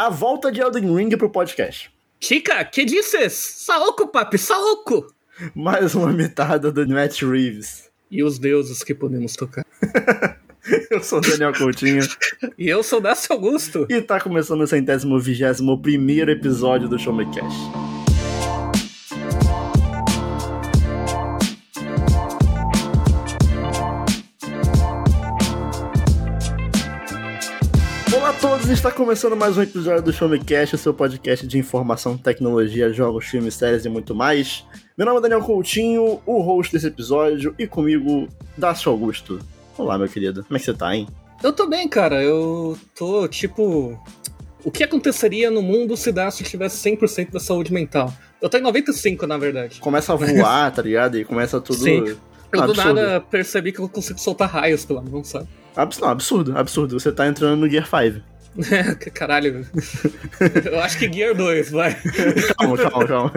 a volta de Elden Ring pro podcast. Chica, que disses? Saoco, papi, saoco! Mais uma mitada do Matt Reeves. E os deuses que podemos tocar. eu sou o Daniel Coutinho. e eu sou o Dácio Augusto. E tá começando o centésimo vigésimo primeiro episódio do Show Me Cash. Está começando mais um episódio do Show Me Cash, o seu podcast de informação, tecnologia, jogos, filmes, séries e muito mais. Meu nome é Daniel Coutinho, o host desse episódio, e comigo, Dácio Augusto. Olá, meu querido, como é que você tá, hein? Eu tô bem, cara, eu tô tipo. O que aconteceria no mundo se Dácio tivesse 100% da saúde mental? Eu tô em 95, na verdade. Começa a voar, tá ligado? E começa tudo. Sim. Eu do nada percebi que eu consigo soltar raios pela mão, sabe? Abs não, absurdo, absurdo. Você tá entrando no Gear 5. Caralho. Eu acho que Gear 2, vai. calma, calma, calma.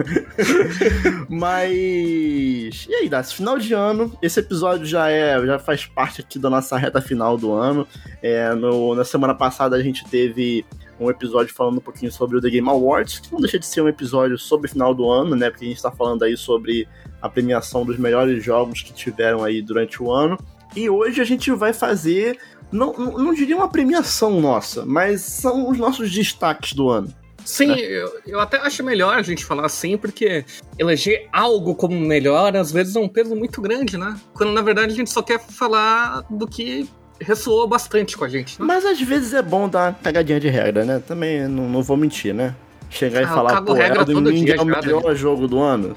Mas. E aí, Dácio? Final de ano. Esse episódio já é. já faz parte aqui da nossa reta final do ano. É, no, na semana passada a gente teve um episódio falando um pouquinho sobre o The Game Awards, que não deixa de ser um episódio sobre o final do ano, né? Porque a gente tá falando aí sobre a premiação dos melhores jogos que tiveram aí durante o ano. E hoje a gente vai fazer, não, não, diria uma premiação nossa, mas são os nossos destaques do ano. Sim, né? eu, eu até acho melhor a gente falar assim, porque eleger algo como melhor às vezes é um peso muito grande, né? Quando na verdade a gente só quer falar do que ressoou bastante com a gente. Né? Mas às vezes é bom dar uma pegadinha de regra, né? Também não, não vou mentir, né? Chegar e ah, falar, pô, Elden Ring é o melhor né? jogo do ano.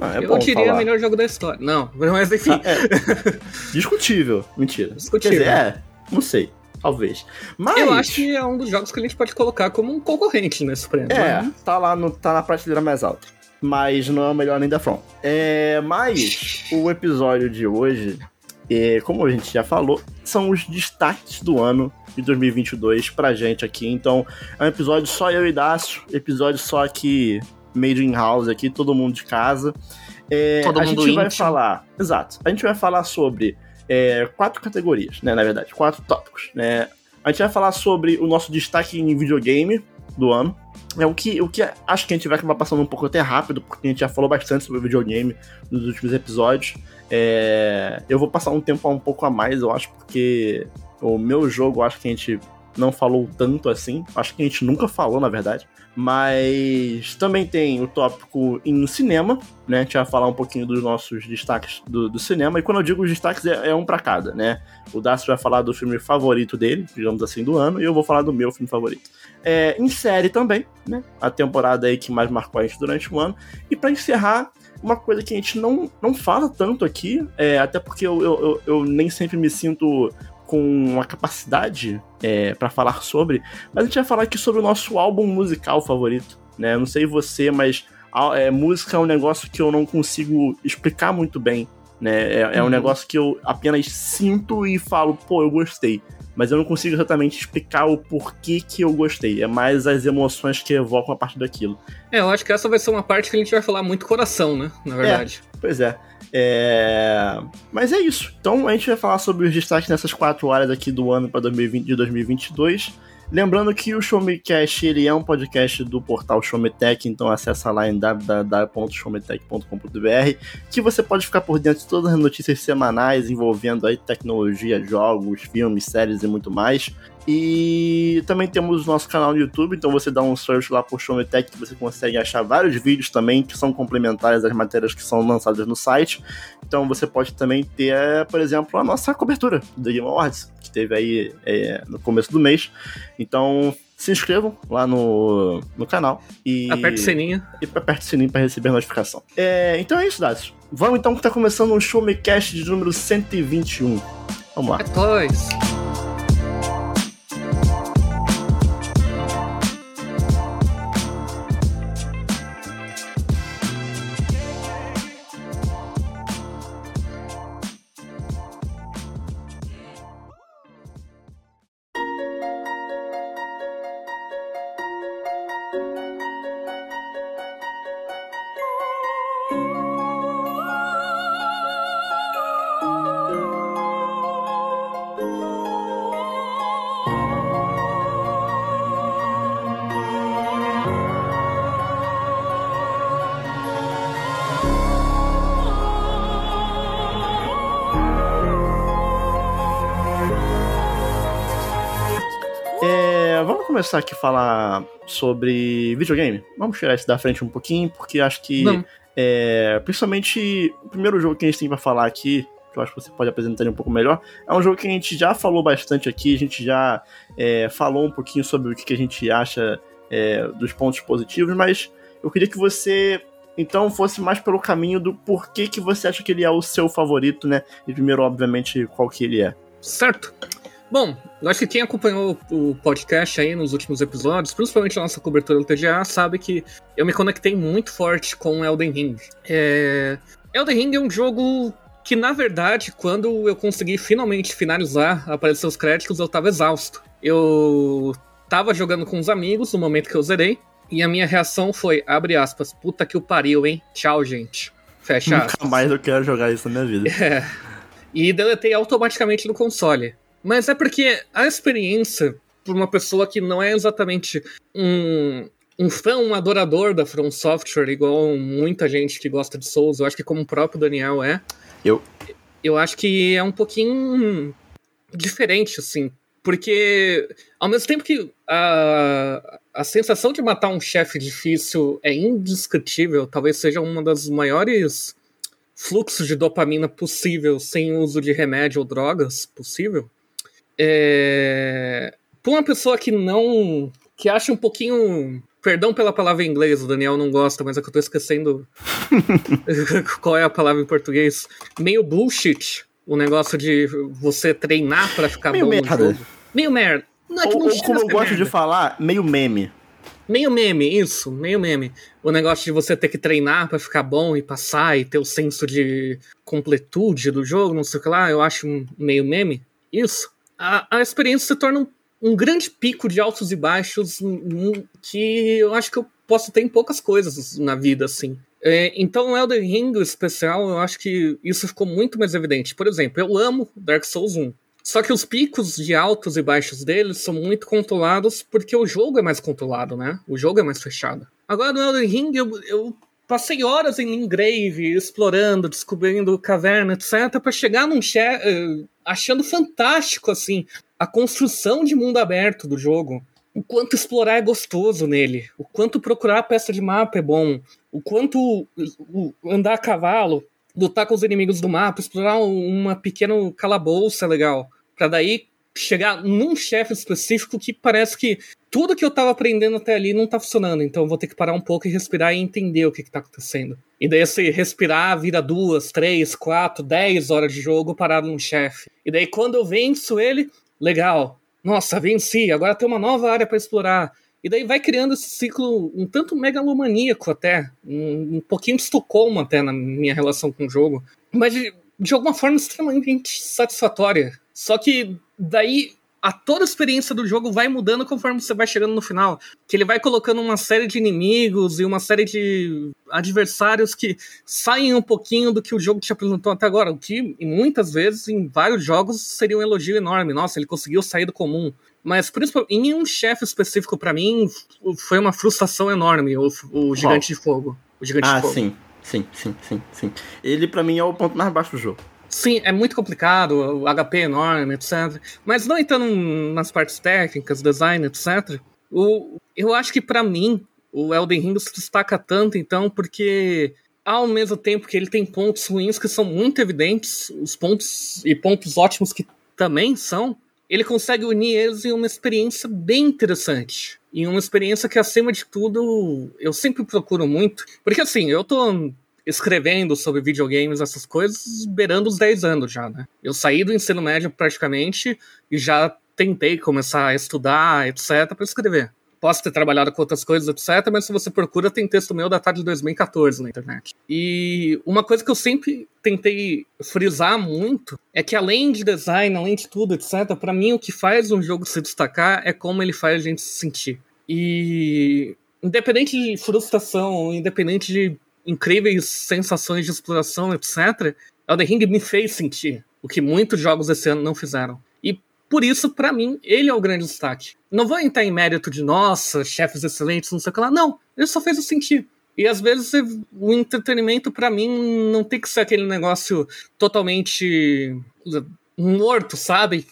Ah, é eu diria falar. o melhor jogo da história. Não, mas enfim. Ah, é. Discutível. Mentira. Discutível. Quer dizer, é, não sei. Talvez. Mas... Eu acho que é um dos jogos que a gente pode colocar como um concorrente nesse prêmio. É, né? tá lá no, tá na prateleira mais alta. Mas não é o melhor nem da From. É, mas o episódio de hoje, é, como a gente já falou, são os destaques do ano de 2022 pra gente aqui. Então, é um episódio só eu e Dácio, episódio só aqui made in house aqui, todo mundo de casa. É, todo a mundo gente vai falar, exato, a gente vai falar sobre é, quatro categorias, né, na verdade, quatro tópicos, né. A gente vai falar sobre o nosso destaque em videogame do ano. É o que, o que acho que a gente vai acabar passando um pouco até rápido, porque a gente já falou bastante sobre videogame nos últimos episódios. É, eu vou passar um tempo um pouco a mais, eu acho, porque o meu jogo, eu acho que a gente não falou tanto assim. Acho que a gente nunca falou, na verdade. Mas também tem o tópico em cinema, né? A gente vai falar um pouquinho dos nossos destaques do, do cinema. E quando eu digo os destaques, é, é um para cada, né? O Dácio vai falar do filme favorito dele, digamos assim, do ano, e eu vou falar do meu filme favorito. É, em série também, né? A temporada aí que mais marcou a gente durante o ano. E para encerrar, uma coisa que a gente não, não fala tanto aqui, é, até porque eu, eu, eu, eu nem sempre me sinto com uma capacidade é, para falar sobre, mas a gente vai falar aqui sobre o nosso álbum musical favorito, né? Eu não sei você, mas é, música é um negócio que eu não consigo explicar muito bem, né? É, é um uhum. negócio que eu apenas sinto e falo, pô, eu gostei. Mas eu não consigo exatamente explicar o porquê que eu gostei. É mais as emoções que evocam a partir daquilo. É, eu acho que essa vai ser uma parte que a gente vai falar muito coração, né? Na verdade. É, pois é. É... Mas é isso. Então a gente vai falar sobre os destaques nessas quatro áreas aqui do ano para 2020 de 2022. Lembrando que o Showmecast ele é um podcast do portal Showmetech, então acessa lá em www.showmetech.com.br que você pode ficar por dentro de todas as notícias semanais envolvendo aí tecnologia, jogos, filmes, séries e muito mais. E também temos o nosso canal no YouTube, então você dá um search lá por Showmetech que você consegue achar vários vídeos também que são complementares às matérias que são lançadas no site. Então você pode também ter, por exemplo, a nossa cobertura do Game Awards, que teve aí é, no começo do mês. Então se inscrevam lá no, no canal e. Aperte o sininho. E aperte o sininho para receber a notificação. É, então é isso, Dácio. Vamos então que tá começando um Show Me Cast de número 121. Vamos lá. É nóis. Começar aqui a falar sobre videogame. Vamos tirar isso da frente um pouquinho, porque acho que. É, principalmente o primeiro jogo que a gente tem pra falar aqui, que eu acho que você pode apresentar ele um pouco melhor, é um jogo que a gente já falou bastante aqui, a gente já é, falou um pouquinho sobre o que, que a gente acha é, dos pontos positivos, mas eu queria que você então fosse mais pelo caminho do porquê que você acha que ele é o seu favorito, né? E primeiro, obviamente, qual que ele é. Certo. Bom, eu acho que quem acompanhou o podcast aí nos últimos episódios, principalmente a nossa cobertura do TGA, sabe que eu me conectei muito forte com Elden Ring. É... Elden Ring é um jogo que, na verdade, quando eu consegui finalmente finalizar, aparecer os créditos, eu tava exausto. Eu tava jogando com os amigos no momento que eu zerei, e a minha reação foi, abre aspas, puta que o pariu, hein? Tchau, gente. Fecha Nunca aspas. mais eu quero jogar isso na minha vida. É. E deletei automaticamente no console. Mas é porque a experiência, por uma pessoa que não é exatamente um, um fã, um adorador da From Software, igual muita gente que gosta de Souls, eu acho que como o próprio Daniel é. Eu. Eu acho que é um pouquinho diferente, assim. Porque, ao mesmo tempo que a, a sensação de matar um chefe difícil é indescritível, talvez seja uma das maiores fluxos de dopamina possível sem uso de remédio ou drogas possível. É... Para uma pessoa que não. que acha um pouquinho. Perdão pela palavra em inglês, o Daniel não gosta, mas é que eu tô esquecendo qual é a palavra em português. Meio bullshit o negócio de você treinar para ficar meio bom merda. no jogo. Meio merda. Não é que ou, não ou chega como eu gosto merda. de falar, meio meme. Meio meme, isso, meio meme. O negócio de você ter que treinar pra ficar bom e passar e ter o senso de completude do jogo, não sei o que lá, eu acho meio meme. Isso. A, a experiência se torna um, um grande pico de altos e baixos que eu acho que eu posso ter em poucas coisas na vida, assim. É, então, Elden Ring especial, eu acho que isso ficou muito mais evidente. Por exemplo, eu amo Dark Souls 1. Só que os picos de altos e baixos deles são muito controlados porque o jogo é mais controlado, né? O jogo é mais fechado. Agora no Elden Ring eu, eu passei horas em Lingrave, explorando, descobrindo caverna, etc, para chegar num chefe uh, achando fantástico assim a construção de mundo aberto do jogo. O quanto explorar é gostoso nele, o quanto procurar peça de mapa é bom, o quanto andar a cavalo, lutar com os inimigos do mapa, explorar uma pequena calabouça legal, para daí chegar num chefe específico que parece que tudo que eu tava aprendendo até ali não tá funcionando, então eu vou ter que parar um pouco e respirar e entender o que, que tá acontecendo. E daí se respirar vira duas, três, quatro, dez horas de jogo parado num chefe. E daí quando eu venço ele, legal. Nossa, venci, agora tem uma nova área para explorar. E daí vai criando esse ciclo um tanto megalomaníaco até, um, um pouquinho de Estocolmo até na minha relação com o jogo, mas de, de alguma forma extremamente satisfatória. Só que daí a toda a experiência do jogo vai mudando conforme você vai chegando no final. Que ele vai colocando uma série de inimigos e uma série de adversários que saem um pouquinho do que o jogo te apresentou até agora. O que, muitas vezes, em vários jogos, seria um elogio enorme. Nossa, ele conseguiu sair do comum. Mas, principalmente, em um chefe específico para mim, foi uma frustração enorme, o, o Gigante de Fogo. O Gigante ah, de Fogo. sim. Sim, sim, sim, sim. Ele, para mim, é o ponto mais baixo do jogo. Sim, é muito complicado, o HP é enorme, etc. Mas não entrando nas partes técnicas, design, etc. O, eu acho que para mim o Elden Ring se destaca tanto, então, porque ao mesmo tempo que ele tem pontos ruins que são muito evidentes, os pontos e pontos ótimos que também são, ele consegue unir eles em uma experiência bem interessante. E uma experiência que, acima de tudo, eu sempre procuro muito. Porque assim, eu tô escrevendo sobre videogames, essas coisas, beirando os 10 anos já, né? Eu saí do ensino médio praticamente e já tentei começar a estudar, etc, para escrever. Posso ter trabalhado com outras coisas, etc, mas se você procura, tem texto meu datado de 2014 na internet. E uma coisa que eu sempre tentei frisar muito é que além de design, além de tudo, etc, para mim o que faz um jogo se destacar é como ele faz a gente se sentir. E independente de frustração, independente de incríveis sensações de exploração, etc., Elden Ring me fez sentir o que muitos jogos esse ano não fizeram. E por isso, para mim, ele é o grande destaque. Não vou entrar em mérito de, nossa, chefes excelentes, não sei o que lá. Não, ele só fez eu sentir. E às vezes o entretenimento, para mim, não tem que ser aquele negócio totalmente morto, sabe?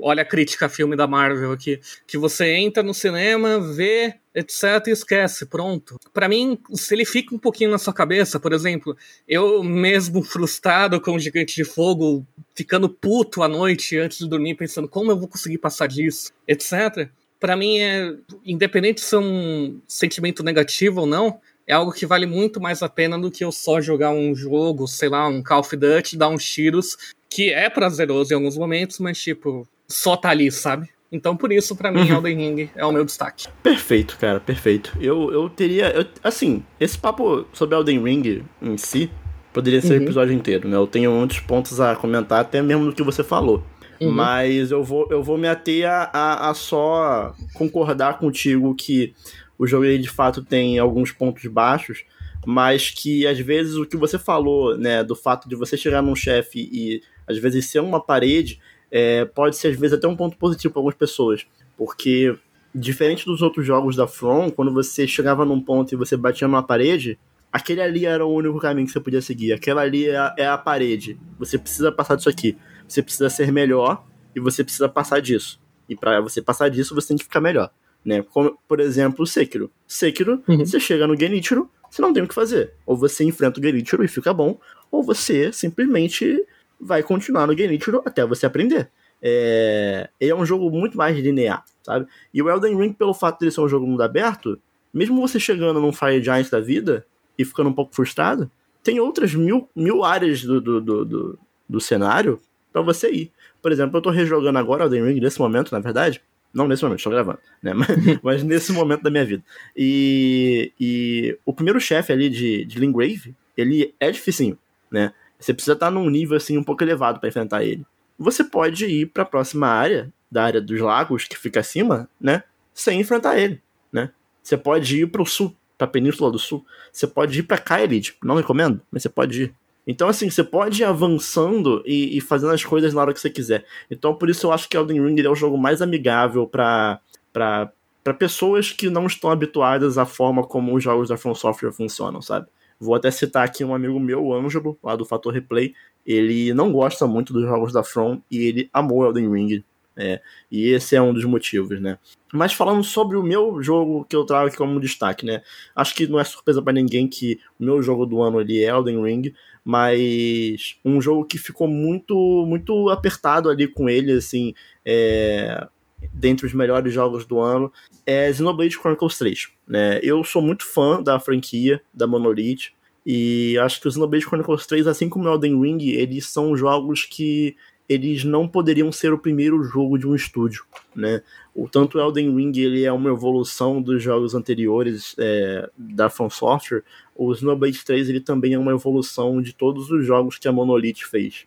Olha a crítica a filme da Marvel aqui. Que você entra no cinema, vê, etc, e esquece, pronto. Para mim, se ele fica um pouquinho na sua cabeça, por exemplo, eu mesmo frustrado com o Gigante de Fogo, ficando puto à noite antes de dormir, pensando como eu vou conseguir passar disso, etc. Para mim é independente se é um sentimento negativo ou não, é algo que vale muito mais a pena do que eu só jogar um jogo, sei lá, um Call of Duty, dar uns tiros, que é prazeroso em alguns momentos, mas tipo, só tá ali, sabe? Então por isso, para mim, uhum. Elden Ring é o meu destaque. Perfeito, cara, perfeito. Eu, eu teria. Eu, assim, esse papo sobre Elden Ring em si poderia ser uhum. o episódio inteiro, né? Eu tenho muitos pontos a comentar, até mesmo no que você falou. Uhum. Mas eu vou, eu vou me ater a, a, a, só concordar contigo que o jogo ele de fato tem alguns pontos baixos, mas que às vezes o que você falou, né, do fato de você chegar num chefe e às vezes ser uma parede, é, pode ser às vezes até um ponto positivo para algumas pessoas, porque diferente dos outros jogos da From, quando você chegava num ponto e você batia numa parede, aquele ali era o único caminho que você podia seguir, aquela ali é a, é a parede, você precisa passar disso aqui, você precisa ser melhor e você precisa passar disso. E para você passar disso, você tem que ficar melhor né? Como, por exemplo, o Sekiro. Sekiro, uhum. você chega no Genichiro, você não tem o que fazer. Ou você enfrenta o Genichiro e fica bom, ou você simplesmente vai continuar no Genichiro até você aprender. É, é um jogo muito mais linear, sabe? E o Elden Ring, pelo fato de ele ser um jogo mundo aberto, mesmo você chegando num Fire Giant da vida e ficando um pouco frustrado, tem outras mil, mil áreas do, do, do, do, do cenário para você ir. Por exemplo, eu tô rejogando agora Elden Ring nesse momento, na verdade, não nesse momento, estou gravando, né? Mas, mas, nesse momento da minha vida. E, e o primeiro chefe ali de, de Lingrave, ele é dificinho, né? Você precisa estar num nível assim um pouco elevado para enfrentar ele. Você pode ir para a próxima área, da área dos lagos que fica acima, né? Sem enfrentar ele, né? Você pode ir para o sul, para a Península do Sul. Você pode ir para Kaelid, não recomendo, mas você pode ir. Então, assim, você pode ir avançando e, e, fazendo as coisas na hora que você quiser. Então, por isso eu acho que Elden Ring é o jogo mais amigável para para pessoas que não estão habituadas à forma como os jogos da From Software funcionam, sabe? Vou até citar aqui um amigo meu, o Ângelo, lá do Fator Replay. Ele não gosta muito dos jogos da From e ele amou Elden Ring. É, e esse é um dos motivos, né? Mas falando sobre o meu jogo que eu trago aqui como destaque, né? Acho que não é surpresa para ninguém que o meu jogo do ano ali é Elden Ring, mas um jogo que ficou muito muito apertado ali com ele, assim, é, dentre os melhores jogos do ano, é Xenoblade Chronicles 3. Né? Eu sou muito fã da franquia, da Monolith, e acho que o Xenoblade Chronicles 3, assim como o Elden Ring, eles são jogos que eles não poderiam ser o primeiro jogo de um estúdio, né? O tanto Elden Ring ele é uma evolução dos jogos anteriores é, da From Software, o Xenoblade 3 ele também é uma evolução de todos os jogos que a Monolith fez.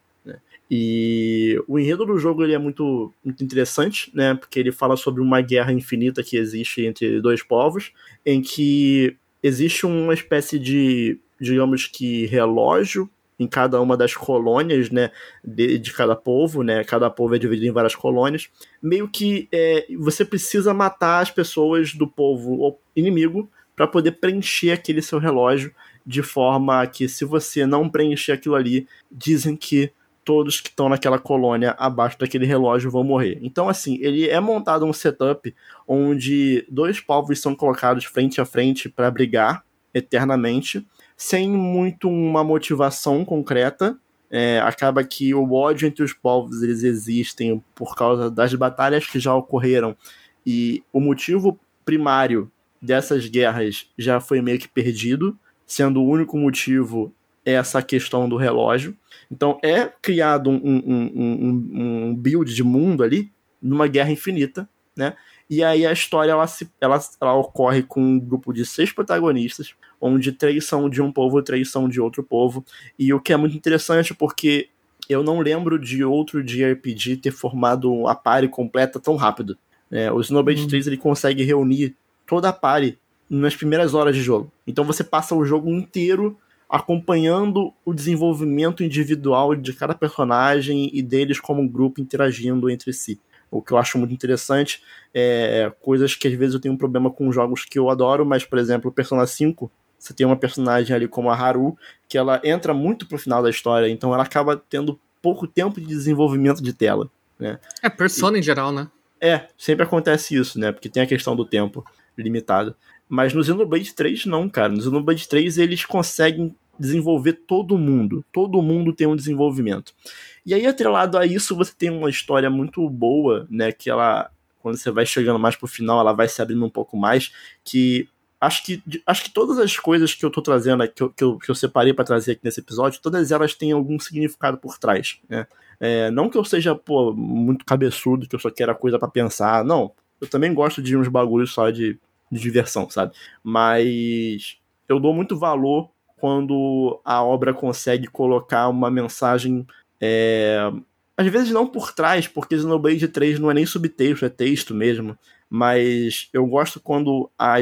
E o enredo do jogo ele é muito, muito interessante, né? Porque ele fala sobre uma guerra infinita que existe entre dois povos, em que existe uma espécie de, digamos que, relógio em cada uma das colônias, né, de, de, cada povo, né, cada povo é dividido em várias colônias, meio que é, você precisa matar as pessoas do povo inimigo para poder preencher aquele seu relógio de forma que se você não preencher aquilo ali, dizem que todos que estão naquela colônia abaixo daquele relógio vão morrer. Então, assim, ele é montado um setup onde dois povos são colocados frente a frente para brigar eternamente sem muito uma motivação concreta. É, acaba que o ódio entre os povos eles existem por causa das batalhas que já ocorreram e o motivo primário dessas guerras já foi meio que perdido, sendo o único motivo essa questão do relógio. Então é criado um, um, um, um build de mundo ali numa guerra infinita, né? E aí a história ela, se, ela, ela ocorre com um grupo de seis protagonistas, onde três são de um povo e três são de outro povo. E o que é muito interessante porque eu não lembro de outro JRPG ter formado a party completa tão rápido. É, o Xenoblade uhum. 3 ele consegue reunir toda a party nas primeiras horas de jogo. Então você passa o jogo inteiro acompanhando o desenvolvimento individual de cada personagem e deles como grupo interagindo entre si o que eu acho muito interessante é coisas que às vezes eu tenho um problema com jogos que eu adoro, mas, por exemplo, Persona 5, você tem uma personagem ali como a Haru, que ela entra muito pro final da história, então ela acaba tendo pouco tempo de desenvolvimento de tela, né? É, Persona e, em geral, né? É, sempre acontece isso, né? Porque tem a questão do tempo limitado. Mas no Xenoblade 3 não, cara. No Xenoblade 3 eles conseguem desenvolver todo mundo. Todo mundo tem um desenvolvimento. E aí, atrelado a isso, você tem uma história muito boa, né? Que ela, quando você vai chegando mais pro final, ela vai se abrindo um pouco mais. Que acho que, acho que todas as coisas que eu tô trazendo, que eu, que eu, que eu separei para trazer aqui nesse episódio, todas elas têm algum significado por trás, né? É, não que eu seja, pô, muito cabeçudo, que eu só quero a coisa para pensar, não. Eu também gosto de uns bagulhos só de, de diversão, sabe? Mas eu dou muito valor quando a obra consegue colocar uma mensagem. É, às vezes não por trás, porque Xenoblade 3 não é nem subtexto, é texto mesmo. Mas eu gosto quando a,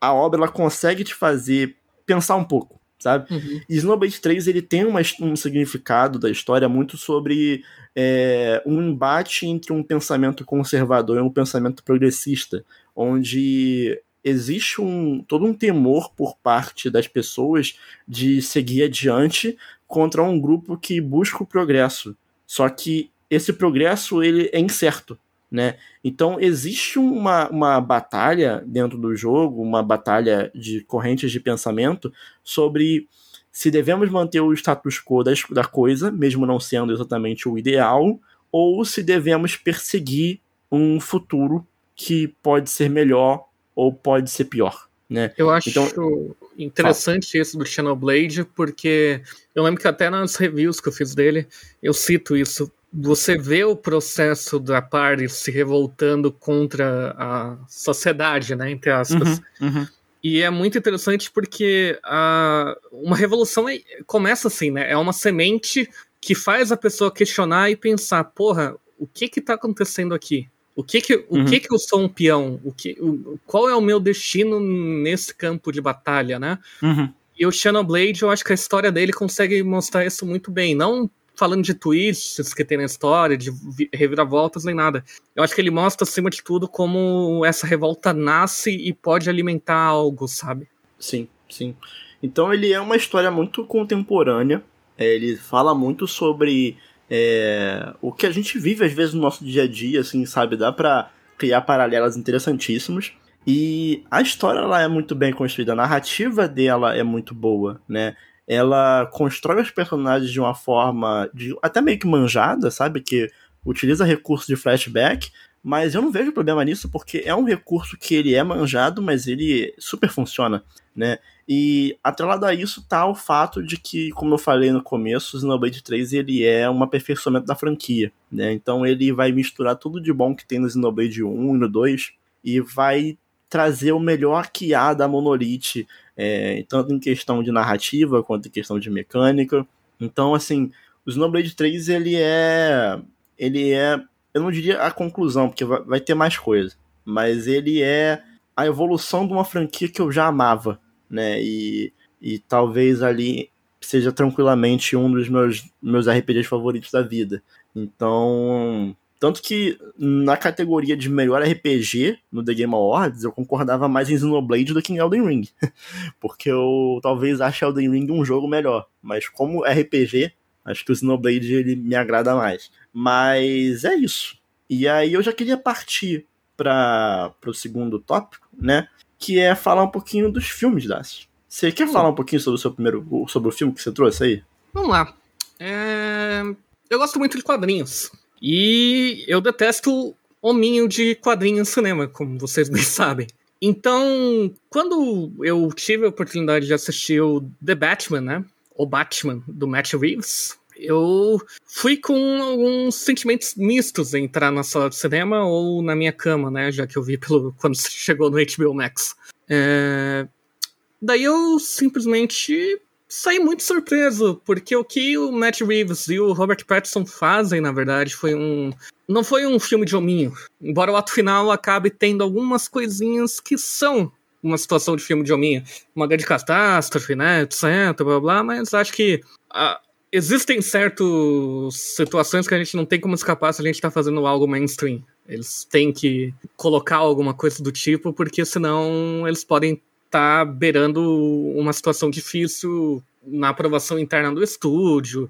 a obra ela consegue te fazer pensar um pouco, sabe? Uhum. E Xenoblade 3 ele tem uma, um significado da história muito sobre é, um embate entre um pensamento conservador e um pensamento progressista, onde existe um, todo um temor por parte das pessoas de seguir adiante contra um grupo que busca o progresso. Só que esse progresso ele é incerto, né? Então existe uma, uma batalha dentro do jogo, uma batalha de correntes de pensamento sobre se devemos manter o status quo das, da coisa, mesmo não sendo exatamente o ideal, ou se devemos perseguir um futuro que pode ser melhor ou pode ser pior. Né? Eu acho então, interessante fala. isso do Xenoblade, porque eu lembro que até nas reviews que eu fiz dele, eu cito isso. Você vê o processo da party se revoltando contra a sociedade, né? Entre aspas. Uhum, uhum. E é muito interessante porque a, uma revolução é, começa assim, né? É uma semente que faz a pessoa questionar e pensar, porra, o que que tá acontecendo aqui? O que que, o uhum. que que eu sou um peão? O que, o, qual é o meu destino nesse campo de batalha, né? Uhum. E o Blade, eu acho que a história dele consegue mostrar isso muito bem. Não falando de twists que tem na história, de reviravoltas, nem nada. Eu acho que ele mostra, acima de tudo, como essa revolta nasce e pode alimentar algo, sabe? Sim, sim. Então ele é uma história muito contemporânea. É, ele fala muito sobre é, o que a gente vive às vezes no nosso dia a dia, assim, sabe? Dá pra criar paralelas interessantíssimos. E a história ela é muito bem construída, a narrativa dela é muito boa, né? Ela constrói os personagens de uma forma de, até meio que manjada, sabe? Que utiliza recursos de flashback, mas eu não vejo problema nisso porque é um recurso que ele é manjado, mas ele super funciona, né? E atrelado a isso tá o fato de que, como eu falei no começo, o Xenoblade 3 ele é um aperfeiçoamento da franquia, né? Então ele vai misturar tudo de bom que tem no Xenoblade 1 e no 2 e vai trazer o melhor que há da Monolith, é, tanto em questão de narrativa quanto em questão de mecânica. Então, assim, o Xenoblade 3 ele é ele é, eu não diria a conclusão, porque vai, ter mais coisa, mas ele é a evolução de uma franquia que eu já amava, né? E, e talvez ali seja tranquilamente um dos meus, meus RPGs favoritos da vida. Então, tanto que na categoria de melhor RPG no The Game Awards, eu concordava mais em Xenoblade do que em Elden Ring. Porque eu talvez ache Elden Ring um jogo melhor. Mas como RPG, acho que o Xenoblade ele me agrada mais. Mas é isso. E aí eu já queria partir para o segundo tópico, né? que é falar um pouquinho dos filmes, Dácio. Você quer falar um pouquinho sobre o seu primeiro. sobre o filme que você trouxe aí? Vamos lá. É... Eu gosto muito de quadrinhos. E eu detesto hominho de quadrinhos no cinema, como vocês bem sabem. Então, quando eu tive a oportunidade de assistir o The Batman, né? O Batman, do Matt Reeves, eu fui com alguns sentimentos mistos em entrar na sala de cinema ou na minha cama, né? Já que eu vi pelo quando chegou no HBO Max. É... Daí eu simplesmente saí muito surpreso, porque o que o Matt Reeves e o Robert Pattinson fazem, na verdade, foi um. Não foi um filme de hominho. Embora o ato final acabe tendo algumas coisinhas que são uma situação de filme de hominho. Uma grande catástrofe, né? Etc, blá blá, mas acho que. Existem certas situações que a gente não tem como escapar se a gente tá fazendo algo mainstream. Eles têm que colocar alguma coisa do tipo, porque senão eles podem estar tá beirando uma situação difícil na aprovação interna do estúdio.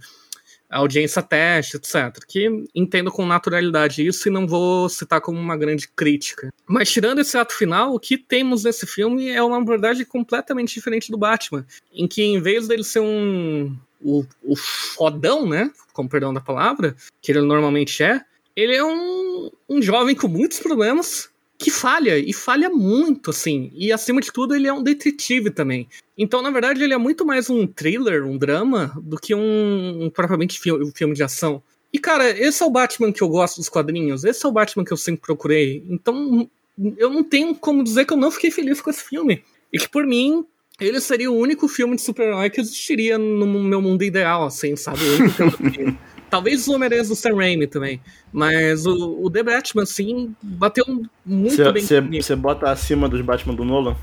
audiência teste, etc. Que entendo com naturalidade isso e não vou citar como uma grande crítica. Mas tirando esse ato final, o que temos nesse filme é uma abordagem completamente diferente do Batman, em que em vez dele ser um o, o fodão, né, com perdão da palavra, que ele normalmente é, ele é um, um jovem com muitos problemas que falha, e falha muito, assim. E acima de tudo, ele é um detetive também. Então, na verdade, ele é muito mais um thriller, um drama, do que um, um propriamente um filme de ação. E, cara, esse é o Batman que eu gosto dos quadrinhos, esse é o Batman que eu sempre procurei. Então, eu não tenho como dizer que eu não fiquei feliz com esse filme. E que, por mim, ele seria o único filme de super-herói que existiria no meu mundo ideal, assim, sabe? Talvez os homem do Sam Raimi também. Mas o, o The Batman, assim, bateu muito cê, bem Você bota acima dos Batman do Nolan?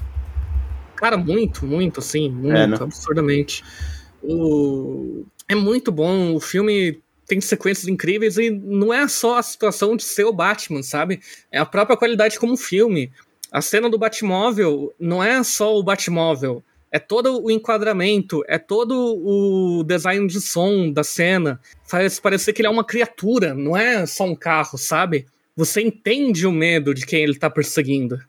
Cara, muito, muito, assim, muito, é, né? absurdamente. O... É muito bom, o filme tem sequências incríveis e não é só a situação de ser o Batman, sabe? É a própria qualidade como filme. A cena do Batmóvel não é só o Batmóvel, é todo o enquadramento, é todo o design de som da cena. Faz parecer que ele é uma criatura, não é só um carro, sabe? Você entende o medo de quem ele tá perseguindo.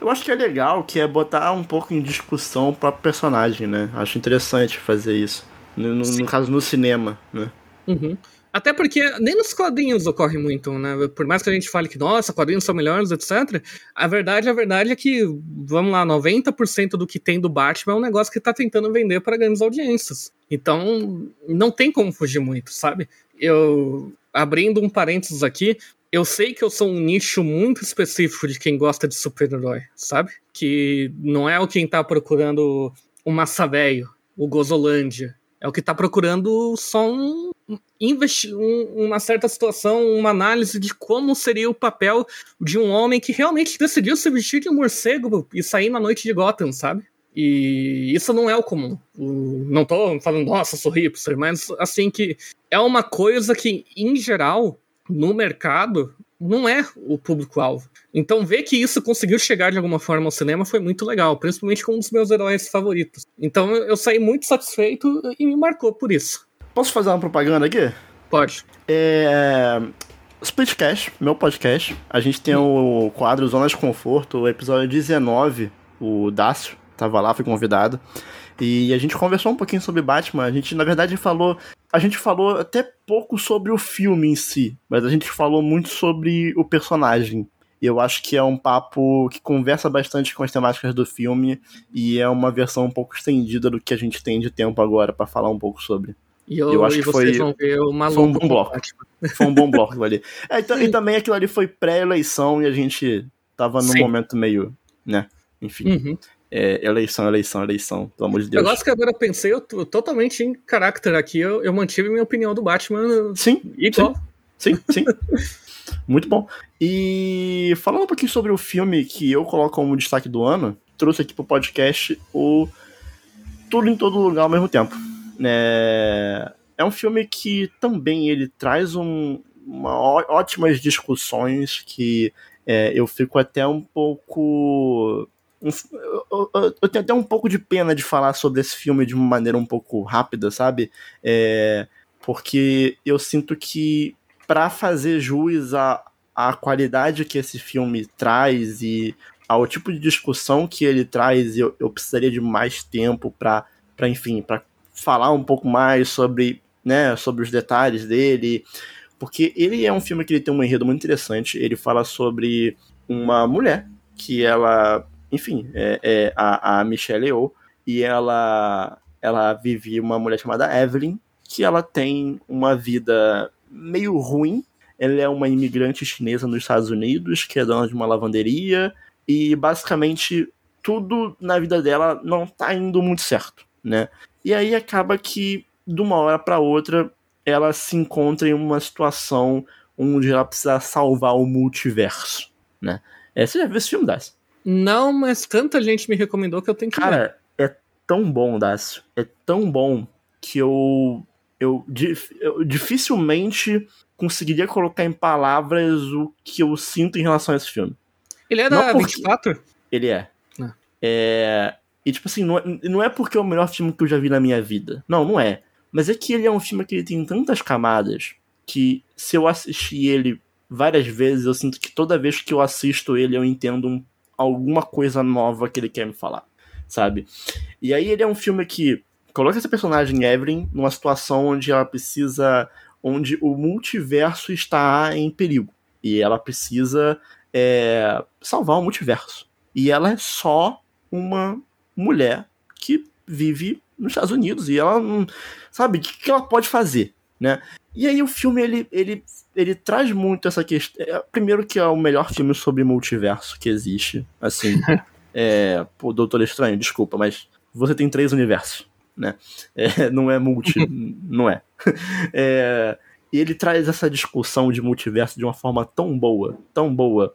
Eu acho que é legal que é botar um pouco em discussão o próprio personagem, né? Acho interessante fazer isso. No, no, no caso, no cinema, né? Uhum. Até porque nem nos quadrinhos ocorre muito, né? Por mais que a gente fale que, nossa, quadrinhos são melhores, etc. A verdade, a verdade é que, vamos lá, 90% do que tem do Batman é um negócio que tá tentando vender para grandes audiências. Então, não tem como fugir muito, sabe? Eu, abrindo um parênteses aqui, eu sei que eu sou um nicho muito específico de quem gosta de super-herói, sabe? Que não é o quem tá procurando o Massa Velho, o Gozolândia. É o que tá procurando só um investir uma certa situação, uma análise de como seria o papel de um homem que realmente decidiu se vestir de um morcego e sair na noite de Gotham, sabe? E isso não é o comum. Não tô falando, nossa, sou hipster, mas assim que é uma coisa que, em geral, no mercado, não é o público-alvo. Então, ver que isso conseguiu chegar de alguma forma ao cinema foi muito legal, principalmente com um dos meus heróis favoritos. Então, eu saí muito satisfeito e me marcou por isso. Posso fazer uma propaganda aqui? Pode. É. Splitcast, meu podcast. A gente tem o quadro Zona de Conforto, o episódio 19. O Dácio tava lá, foi convidado. E a gente conversou um pouquinho sobre Batman. A gente, na verdade, falou. A gente falou até pouco sobre o filme em si, mas a gente falou muito sobre o personagem. E eu acho que é um papo que conversa bastante com as temáticas do filme e é uma versão um pouco estendida do que a gente tem de tempo agora para falar um pouco sobre. E eu, eu acho que foi, foi um bom bloco. Foi um bom bloco ali. É, então, e também aquilo ali foi pré-eleição e a gente tava num Sim. momento meio, né? Enfim. Uhum. É, eleição, eleição, eleição, pelo amor de Deus. Negócio que agora eu pensei, eu tô totalmente em caráter aqui, eu, eu mantive minha opinião do Batman sim, igual. Sim, sim. sim. Muito bom. E falando um pouquinho sobre o filme que eu coloco como destaque do ano, trouxe aqui pro podcast o Tudo em Todo Lugar ao mesmo tempo. É, é um filme que também ele traz um, uma, ótimas discussões que é, eu fico até um pouco. Um, eu, eu, eu, tenho até um pouco de pena de falar sobre esse filme de uma maneira um pouco rápida, sabe? É, porque eu sinto que para fazer jus à, à qualidade que esse filme traz e ao tipo de discussão que ele traz, eu, eu precisaria de mais tempo para, enfim, para falar um pouco mais sobre, né, sobre os detalhes dele, porque ele é um filme que ele tem um enredo muito interessante. Ele fala sobre uma mulher que ela, enfim, é, é a, a Michelle Yeoh e ela ela vive uma mulher chamada Evelyn que ela tem uma vida meio ruim. Ela é uma imigrante chinesa nos Estados Unidos que é dona de uma lavanderia e basicamente tudo na vida dela não tá indo muito certo, né? E aí acaba que, de uma hora para outra, ela se encontra em uma situação onde ela precisa salvar o multiverso, né? É, você já viu esse filme, Dácio? Não, mas tanta gente me recomendou que eu tenho que Cara, ver. é tão bom, Dácio. É tão bom que eu, eu, eu dificilmente conseguiria colocar em palavras o que eu sinto em relação a esse filme. Ele é da porque... 24? Ele é. é. E, tipo assim, não é, não é porque é o melhor filme que eu já vi na minha vida. Não, não é. Mas é que ele é um filme que ele tem tantas camadas que se eu assistir ele várias vezes, eu sinto que toda vez que eu assisto ele eu entendo um, alguma coisa nova que ele quer me falar, sabe? E aí ele é um filme que coloca essa personagem Evelyn numa situação onde ela precisa, onde o multiverso está em perigo e ela precisa é, salvar o multiverso. E ela é só uma mulher que vive nos Estados Unidos e ela não sabe o que, que ela pode fazer, né? E aí o filme ele, ele, ele traz muito essa questão. É, primeiro que é o melhor filme sobre multiverso que existe, assim. é, pô, Doutor Estranho, desculpa, mas você tem três universos, né? É, não é multi, não é. é. E ele traz essa discussão de multiverso de uma forma tão boa, tão boa,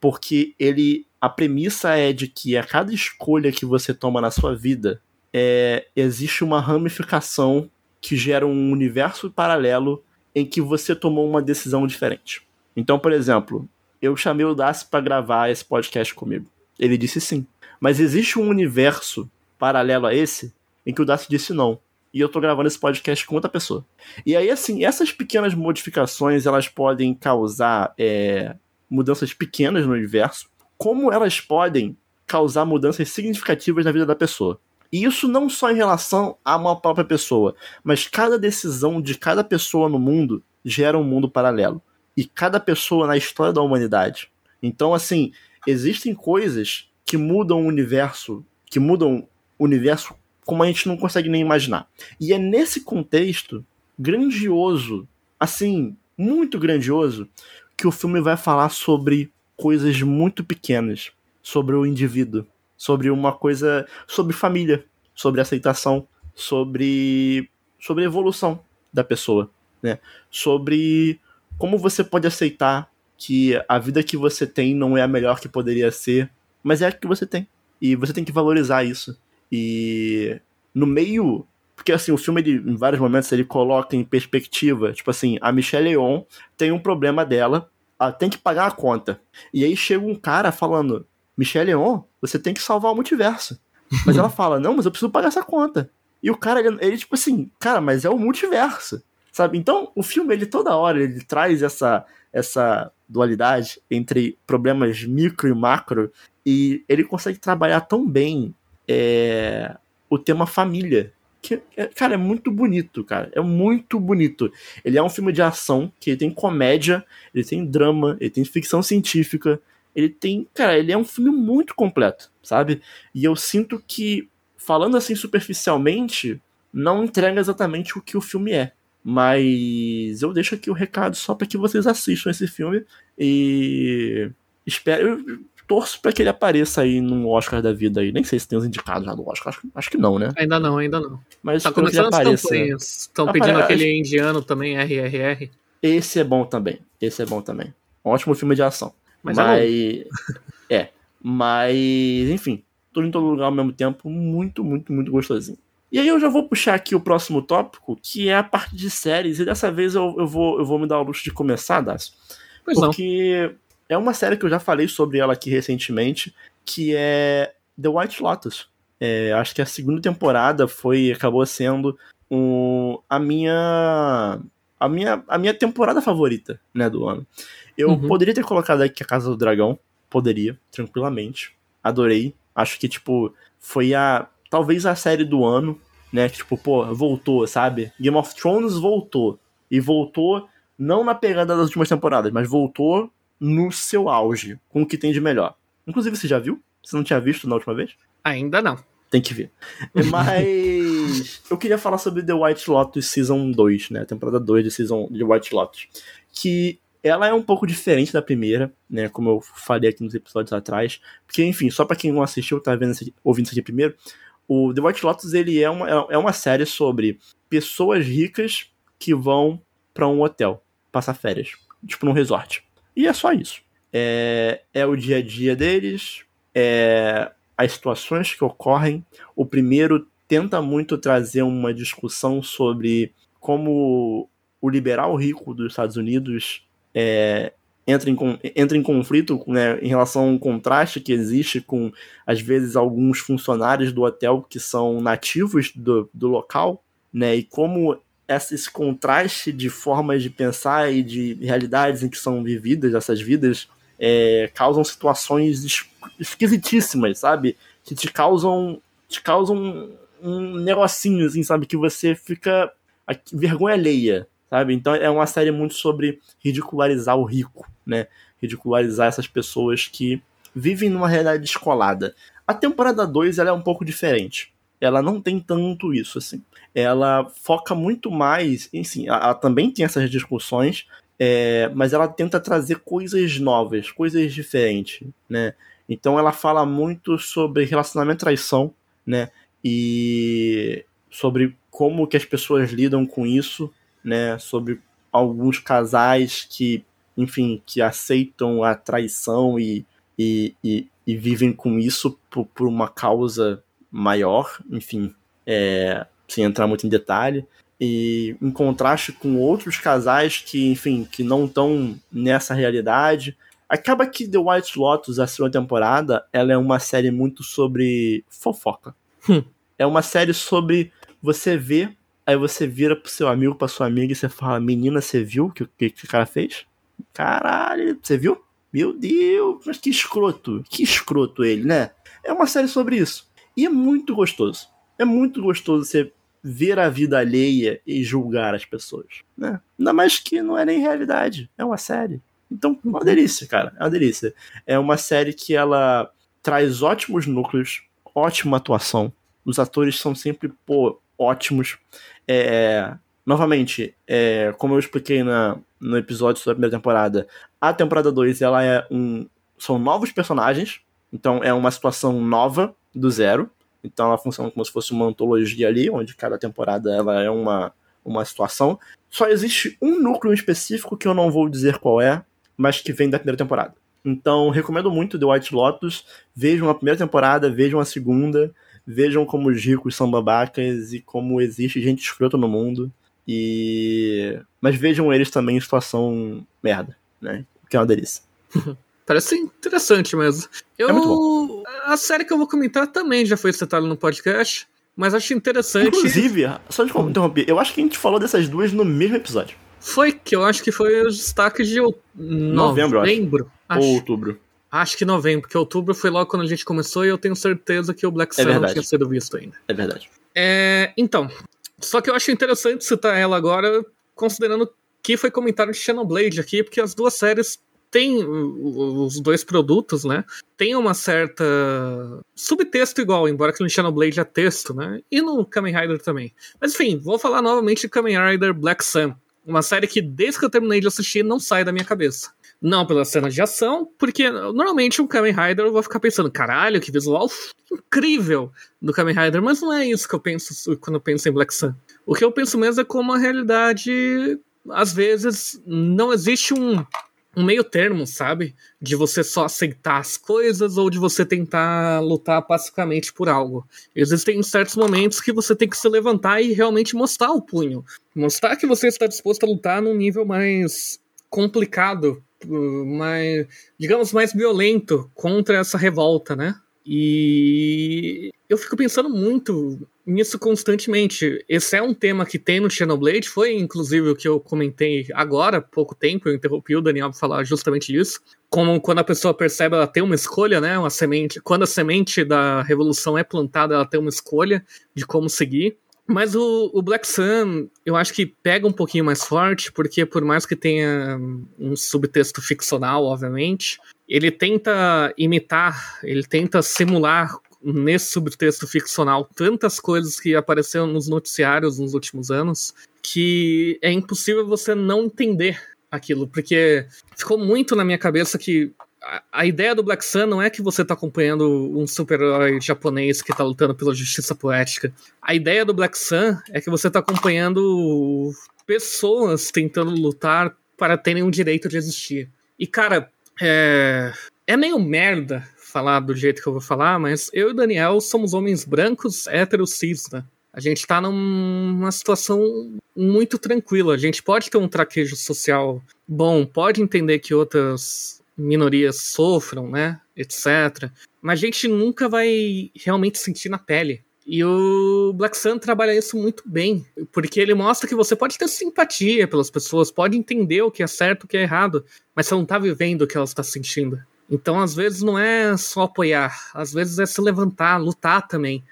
porque ele a premissa é de que a cada escolha que você toma na sua vida é, existe uma ramificação que gera um universo paralelo em que você tomou uma decisão diferente. Então, por exemplo, eu chamei o Daci para gravar esse podcast comigo. Ele disse sim. Mas existe um universo paralelo a esse em que o Daci disse não. E eu tô gravando esse podcast com outra pessoa. E aí, assim, essas pequenas modificações, elas podem causar é, mudanças pequenas no universo, como elas podem causar mudanças significativas na vida da pessoa. E isso não só em relação a uma própria pessoa, mas cada decisão de cada pessoa no mundo gera um mundo paralelo. E cada pessoa na história da humanidade. Então, assim, existem coisas que mudam o universo, que mudam o universo como a gente não consegue nem imaginar. E é nesse contexto grandioso, assim, muito grandioso, que o filme vai falar sobre coisas muito pequenas, sobre o indivíduo, sobre uma coisa, sobre família, sobre aceitação, sobre sobre evolução da pessoa, né? Sobre como você pode aceitar que a vida que você tem não é a melhor que poderia ser, mas é a que você tem. E você tem que valorizar isso. E no meio porque assim, o filme, ele, em vários momentos, ele coloca em perspectiva, tipo assim, a Michelle Yeoh tem um problema dela, ela tem que pagar a conta. E aí chega um cara falando, Michelle Yeoh, você tem que salvar o multiverso. Mas ela fala, não, mas eu preciso pagar essa conta. E o cara, ele, ele, tipo assim, cara, mas é o multiverso, sabe? Então, o filme, ele toda hora, ele traz essa, essa dualidade entre problemas micro e macro, e ele consegue trabalhar tão bem é, o tema família, que, é, cara, é muito bonito, cara. É muito bonito. Ele é um filme de ação, que ele tem comédia, ele tem drama, ele tem ficção científica. Ele tem. Cara, ele é um filme muito completo, sabe? E eu sinto que, falando assim superficialmente, não entrega exatamente o que o filme é. Mas eu deixo aqui o recado só para que vocês assistam esse filme. E. Espero torço para que ele apareça aí num Oscar da vida aí. Nem sei se tem os indicados já do Oscar. Acho, acho que não, né? Ainda não, ainda não. Mas tá começando as campanhas. Estão pedindo aquele indiano também, RRR. Esse é bom também. Esse é bom também. Um ótimo filme de ação. Mas, é mas é, é. Mas, enfim, tudo em todo lugar ao mesmo tempo. Muito, muito, muito gostosinho. E aí eu já vou puxar aqui o próximo tópico, que é a parte de séries. E dessa vez eu, eu, vou, eu vou me dar o luxo de começar, Dácio. Pois porque não. É uma série que eu já falei sobre ela aqui recentemente, que é The White Lotus. É, acho que a segunda temporada foi acabou sendo um, a minha a minha a minha temporada favorita, né, do ano. Eu uhum. poderia ter colocado aqui a Casa do Dragão, poderia, tranquilamente. Adorei. Acho que tipo foi a talvez a série do ano, né, que tipo, pô, voltou, sabe? Game of Thrones voltou e voltou não na pegada das últimas temporadas, mas voltou no seu auge, com o que tem de melhor. Inclusive, você já viu? Você não tinha visto na última vez? Ainda não. Tem que ver. Mas eu queria falar sobre The White Lotus Season 2, né? Temporada 2 de Season de White Lotus. Que ela é um pouco diferente da primeira, né? Como eu falei aqui nos episódios atrás. Porque, enfim, só para quem não assistiu, tá vendo esse, ouvindo isso aqui primeiro, o The White Lotus ele é uma, é uma série sobre pessoas ricas que vão para um hotel passar férias, tipo num resort. E é só isso. É, é o dia a dia deles, é as situações que ocorrem. O primeiro tenta muito trazer uma discussão sobre como o liberal rico dos Estados Unidos é, entra, em, entra em conflito né, em relação ao contraste que existe com, às vezes, alguns funcionários do hotel que são nativos do, do local né? E como esse contraste de formas de pensar e de realidades em que são vividas essas vidas é, causam situações esquisitíssimas, sabe? Que te causam te causam um negocinho, assim, sabe? Que você fica vergonha alheia, sabe? Então é uma série muito sobre ridicularizar o rico, né? Ridicularizar essas pessoas que vivem numa realidade descolada. A temporada 2 ela é um pouco diferente. Ela não tem tanto isso, assim. Ela foca muito mais, enfim, ela também tem essas discussões, é, mas ela tenta trazer coisas novas, coisas diferentes, né? Então ela fala muito sobre relacionamento e traição, né? E sobre como que as pessoas lidam com isso, né? Sobre alguns casais que, enfim, que aceitam a traição e, e, e, e vivem com isso por, por, uma causa maior, enfim, é, sem entrar muito em detalhe. E em contraste com outros casais que, enfim, que não estão nessa realidade. Acaba que The White Lotus, a segunda temporada, ela é uma série muito sobre fofoca. Hum. É uma série sobre você ver, aí você vira pro seu amigo, pra sua amiga e você fala: Menina, você viu o que, que, que o cara fez? Caralho, você viu? Meu Deus, mas que escroto, que escroto ele, né? É uma série sobre isso. E é muito gostoso. É muito gostoso você ver a vida alheia e julgar as pessoas, né? Ainda mais que não é nem realidade, é uma série. Então, é uma delícia, cara, é uma delícia. É uma série que ela traz ótimos núcleos, ótima atuação. Os atores são sempre, pô, ótimos. É, novamente, é, como eu expliquei na, no episódio sobre a primeira temporada, a temporada 2 ela é um, são novos personagens, então é uma situação nova do zero. Então ela funciona como se fosse uma antologia ali, onde cada temporada ela é uma, uma situação. Só existe um núcleo específico que eu não vou dizer qual é, mas que vem da primeira temporada. Então, recomendo muito The White Lotus. Vejam a primeira temporada, vejam a segunda vejam como os ricos são babacas e como existe gente escrota no mundo. E. Mas vejam eles também em situação merda, né? Que é uma delícia. Parece interessante mesmo. Eu, é muito bom. A série que eu vou comentar também já foi citada no podcast, mas acho interessante. Inclusive, só de interromper, eu acho que a gente falou dessas duas no mesmo episódio. Foi, que eu acho que foi os destaques de novembro. Novembro. Acho. Ou outubro. Acho que novembro, porque outubro foi logo quando a gente começou e eu tenho certeza que o Black Sun é não tinha sido visto ainda. É verdade. É, então, só que eu acho interessante citar ela agora, considerando que foi comentário de Xenoblade aqui, porque as duas séries têm os dois produtos, né? Tem uma certa subtexto igual, embora que no Xenoblade é texto, né? E no Kamen Rider também. Mas enfim, vou falar novamente de Kamen Rider Black Sun. Uma série que desde que eu terminei de assistir não sai da minha cabeça. Não pela cena de ação, porque normalmente um Kamen Rider eu vou ficar pensando, caralho, que visual incrível do Kamen Rider, mas não é isso que eu penso quando eu penso em Black Sun. O que eu penso mesmo é como a realidade, às vezes, não existe um, um meio termo, sabe? De você só aceitar as coisas ou de você tentar lutar pacificamente por algo. Existem certos momentos que você tem que se levantar e realmente mostrar o punho. Mostrar que você está disposto a lutar num nível mais complicado mais, digamos, mais violento contra essa revolta, né? E eu fico pensando muito nisso constantemente. Esse é um tema que tem no Xenoblade, foi inclusive o que eu comentei agora, há pouco tempo, eu interrompi o Daniel para falar justamente disso. Como quando a pessoa percebe, ela tem uma escolha, né? Uma semente. Quando a semente da revolução é plantada, ela tem uma escolha de como seguir. Mas o, o, Black Sun, eu acho que pega um pouquinho mais forte, porque por mais que tenha um subtexto ficcional, obviamente, ele tenta imitar, ele tenta simular nesse subtexto ficcional tantas coisas que apareceram nos noticiários nos últimos anos que é impossível você não entender aquilo, porque ficou muito na minha cabeça que a, ideia do Black Sun não é que você tá acompanhando um super-herói japonês que tá lutando pela justiça poética. A ideia do Black Sun é que você tá acompanhando pessoas tentando lutar para terem o direito de existir. E, cara, é, é meio merda falar do jeito que eu vou falar, mas eu e Daniel somos homens brancos, héteros, cis, né? A gente tá numa situação muito tranquila. A gente pode ter um traquejo social bom, pode entender que outras minorias sofram, né, etc. Mas a gente nunca vai realmente sentir na pele E o Black Sun trabalha isso muito bem, porque ele mostra que você pode ter simpatia pelas pessoas, pode entender o que é certo o que é errado, mas você não tá vivendo o que ela está sentindo. Então, às vezes, não é só apoiar, às vezes é se levantar, lutar também.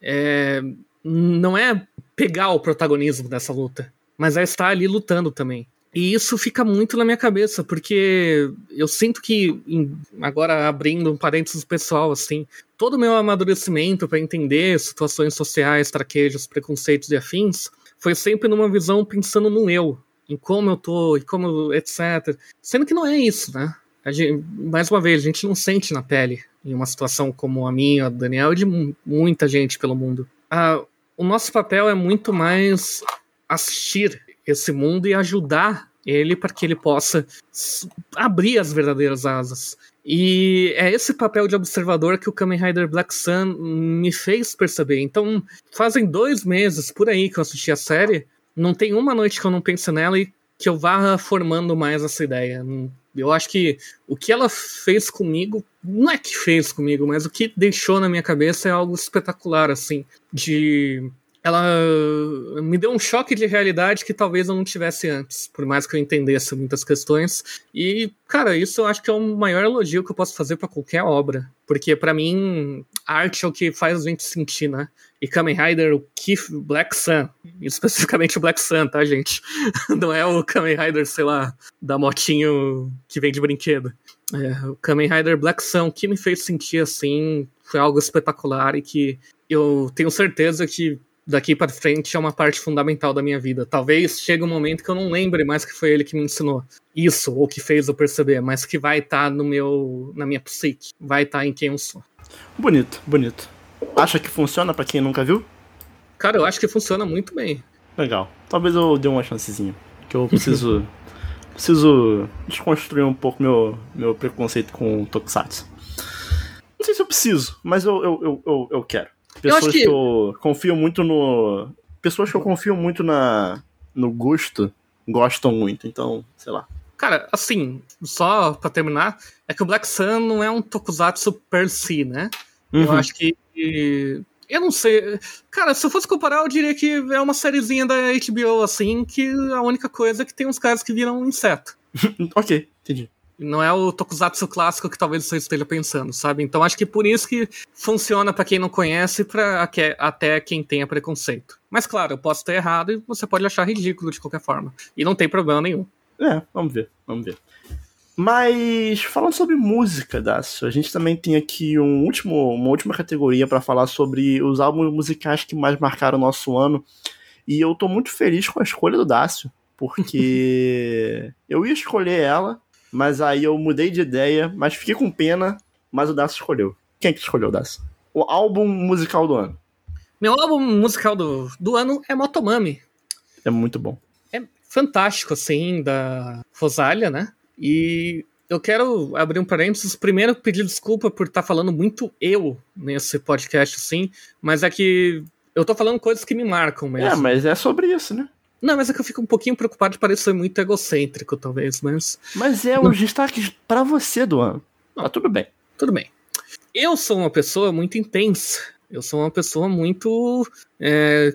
É... Não é pegar o protagonismo dessa luta, mas é estar ali lutando também. E isso fica muito na minha cabeça, porque eu sinto que, agora abrindo um parênteses pessoal, assim, todo o meu amadurecimento para entender situações sociais, traquejos, preconceitos e afins, foi sempre numa visão pensando no eu, em como eu tô, e como, etc. Sendo que não é isso, né? Gente, mais uma vez, a gente não sente na pele em uma situação como a minha, a do Daniel e de muita gente pelo mundo. O nosso papel é muito mais assistir esse mundo e ajudar ele para que ele possa abrir as verdadeiras asas. E é esse papel de observador que o Kamen Rider Black Sun me fez perceber. Então, fazem dois meses por aí que eu assisti a série, não tem uma noite que eu não pense nela e que eu vá formando mais essa ideia. Eu acho que o que ela fez comigo, não é que fez comigo, mas o que deixou na minha cabeça é algo espetacular, assim, de ela me deu um choque de realidade que talvez eu não tivesse antes, por mais que eu entendesse muitas questões. E, cara, isso eu acho que é o maior elogio que eu posso fazer para qualquer obra, porque para mim arte é o que faz a gente sentir, né? E Kamen Rider, o Keith Black Sun, especificamente o Black Sun, tá, gente? Não é o Kamen Rider, sei lá, da motinho que vem de brinquedo. É, o Kamen Rider Black Sun, que me fez sentir assim foi algo espetacular e que eu tenho certeza que daqui para frente é uma parte fundamental da minha vida. Talvez chegue um momento que eu não lembre mais que foi ele que me ensinou isso ou que fez eu perceber, mas que vai estar tá no meu na minha psique, vai estar tá em quem eu sou. Bonito, bonito. Acha que funciona para quem nunca viu? Cara, eu acho que funciona muito bem. Legal. Talvez eu dê uma chancezinha, que eu preciso preciso desconstruir um pouco meu meu preconceito com Tokusatsu. Não sei se eu preciso, mas eu, eu, eu, eu, eu quero. Pessoas eu que... que eu confio muito no. Pessoas que eu confio muito na no gosto gostam muito, então, sei lá. Cara, assim, só pra terminar, é que o Black Sun não é um tokusatsu per si, né? Uhum. Eu acho que. Eu não sei. Cara, se eu fosse comparar, eu diria que é uma sériezinha da HBO, assim, que a única coisa é que tem uns caras que viram um inseto. ok, entendi. Não é o tokusatsu clássico que talvez você esteja pensando, sabe? Então acho que por isso que funciona para quem não conhece, para até quem tenha preconceito. Mas claro, eu posso estar errado e você pode achar ridículo de qualquer forma. E não tem problema nenhum. É, vamos ver, vamos ver. Mas falando sobre música, Dácio, a gente também tem aqui um último, uma última categoria para falar sobre os álbuns musicais que mais marcaram o nosso ano. E eu tô muito feliz com a escolha do Dácio, porque eu ia escolher ela, mas aí eu mudei de ideia, mas fiquei com pena, mas o Daço escolheu. Quem é que escolheu o Daço? O álbum musical do ano. Meu álbum musical do, do ano é Motomami. É muito bom. É fantástico, assim, da Rosália, né? E eu quero abrir um parênteses. Primeiro, pedir desculpa por estar tá falando muito eu nesse podcast, assim, mas é que eu tô falando coisas que me marcam mesmo. É, mas é sobre isso, né? Não, mas é que eu fico um pouquinho preocupado de parecer muito egocêntrico, talvez, mas. Mas é os destaques para você do ano. Tá tudo bem. Tudo bem. Eu sou uma pessoa muito intensa. Eu sou uma pessoa muito. É,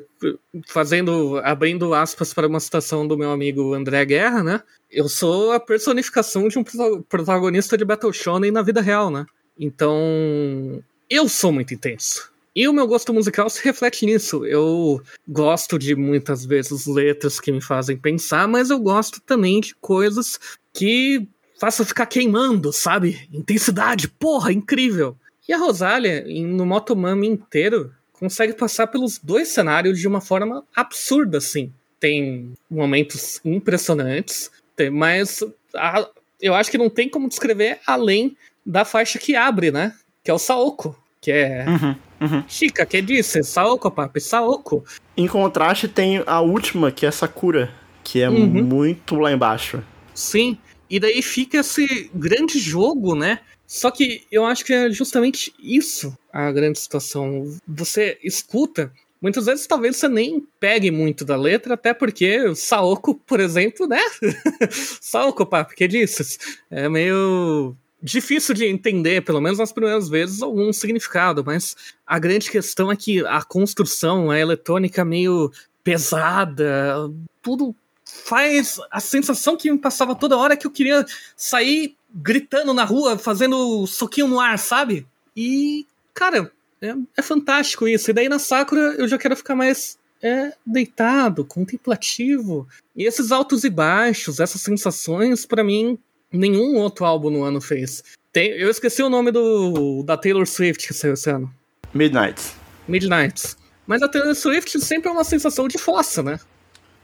fazendo. abrindo aspas para uma citação do meu amigo André Guerra, né? Eu sou a personificação de um protagonista de Battle Shonen na vida real, né? Então. Eu sou muito intenso. E o meu gosto musical se reflete nisso. Eu gosto de muitas vezes letras que me fazem pensar, mas eu gosto também de coisas que façam ficar queimando, sabe? Intensidade, porra, incrível. E a Rosália, no Motomami inteiro, consegue passar pelos dois cenários de uma forma absurda, assim. Tem momentos impressionantes, mas a, eu acho que não tem como descrever além da faixa que abre, né? Que é o Saoko, que é uhum. Uhum. Chica, que disse? Saoko, papi, Saoko. Em contraste, tem a última, que é Sakura, que é uhum. muito lá embaixo. Sim, e daí fica esse grande jogo, né? Só que eu acho que é justamente isso a grande situação. Você escuta, muitas vezes talvez você nem pegue muito da letra, até porque Saoko, por exemplo, né? Saoko, papi, que disse? É meio difícil de entender, pelo menos nas primeiras vezes, algum significado, mas a grande questão é que a construção, a eletrônica meio pesada, tudo faz a sensação que me passava toda hora que eu queria sair gritando na rua, fazendo soquinho no ar, sabe? E, cara, é, é fantástico isso. E daí na Sakura eu já quero ficar mais é, deitado, contemplativo. E esses altos e baixos, essas sensações, para mim, nenhum outro álbum no ano fez. Tem, eu esqueci o nome do da Taylor Swift que saiu esse ano. Midnight. Midnight. Mas a Taylor Swift sempre é uma sensação de fossa, né?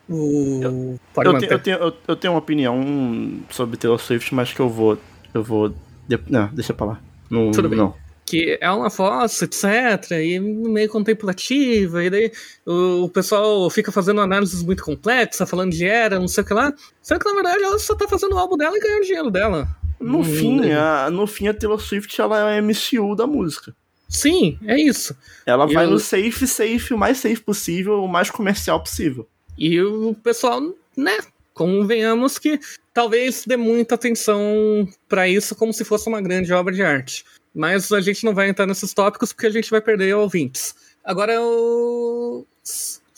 O... Eu, eu, te, eu, tenho, eu, eu, tenho uma opinião sobre Taylor Swift, mas que eu vou. Eu vou. Não, deixa pra lá. Não, Tudo bem. Não. Que é uma fossa, etc. E meio contemplativa. E daí o, o, pessoal fica fazendo análises muito complexas, falando de era, não sei o que lá. Só que na verdade ela só tá fazendo o álbum dela e ganhando dinheiro dela. No, hum, fim, a, no fim, a Taylor Swift ela é a MCU da música. Sim, é isso. Ela vai no safe, safe, o mais safe possível, o mais comercial possível. E o pessoal, né, convenhamos que talvez dê muita atenção para isso como se fosse uma grande obra de arte. Mas a gente não vai entrar nesses tópicos porque a gente vai perder ouvintes. Agora, o...